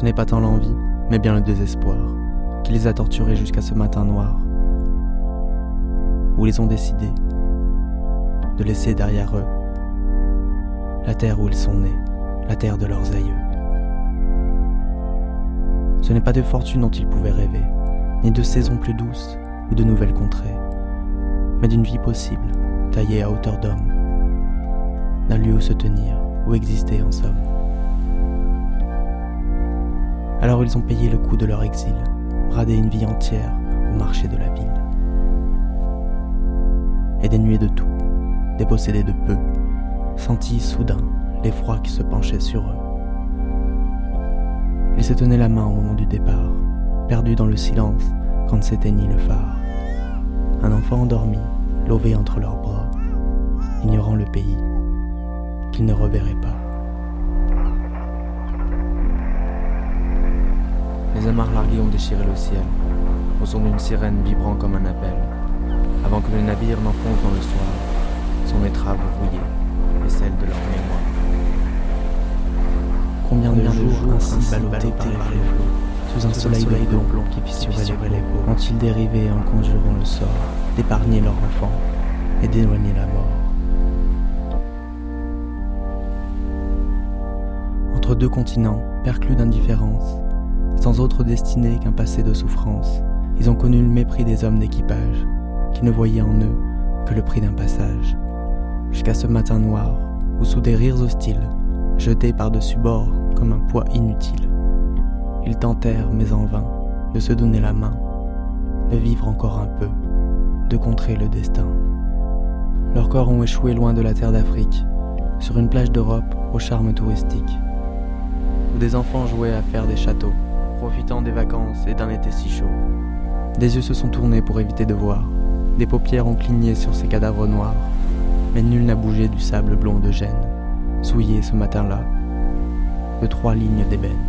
Ce n'est pas tant l'envie, mais bien le désespoir, qui les a torturés jusqu'à ce matin noir, où ils ont décidé de laisser derrière eux la terre où ils sont nés, la terre de leurs aïeux. Ce n'est pas de fortune dont ils pouvaient rêver, ni de saisons plus douces ou de nouvelles contrées, mais d'une vie possible, taillée à hauteur d'homme, d'un lieu où se tenir, où exister en somme. Alors ils ont payé le coût de leur exil, bradé une vie entière au marché de la ville. Et dénués de tout, dépossédés de peu, sentis soudain l'effroi qui se penchait sur eux. Ils se tenaient la main au moment du départ, perdus dans le silence quand s'éteignit le phare. Un enfant endormi, lové entre leurs bras, ignorant le pays qu'il ne reverrait pas. Amarres larguées ont déchiré le ciel, au son d'une sirène vibrant comme un appel, avant que le navire n'enfonce dans le soir son étrave rouillée et celle de leur mémoire. Combien de jours ainsi ballottés par les flots, sous un soleil de plomb qui fissurait les peaux, ont-ils dérivé en conjurant le sort d'épargner leur enfant et d'éloigner la mort? Entre deux continents, perclus d'indifférence, sans autre destinée qu'un passé de souffrance, ils ont connu le mépris des hommes d'équipage, qui ne voyaient en eux que le prix d'un passage. Jusqu'à ce matin noir, où sous des rires hostiles, jetés par-dessus bord comme un poids inutile. Ils tentèrent, mais en vain, de se donner la main, de vivre encore un peu, de contrer le destin. Leurs corps ont échoué loin de la terre d'Afrique, sur une plage d'Europe au charme touristique, où des enfants jouaient à faire des châteaux, profitant des vacances et d'un été si chaud. Des yeux se sont tournés pour éviter de voir, des paupières ont cligné sur ces cadavres noirs, mais nul n'a bougé du sable blond de Gênes souillé ce matin-là, de trois lignes d'ébène.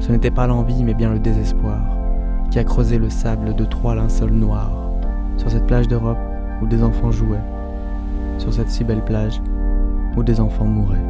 Ce n'était pas l'envie, mais bien le désespoir, qui a creusé le sable de trois linceuls noirs, sur cette plage d'Europe où des enfants jouaient, sur cette si belle plage où des enfants mouraient.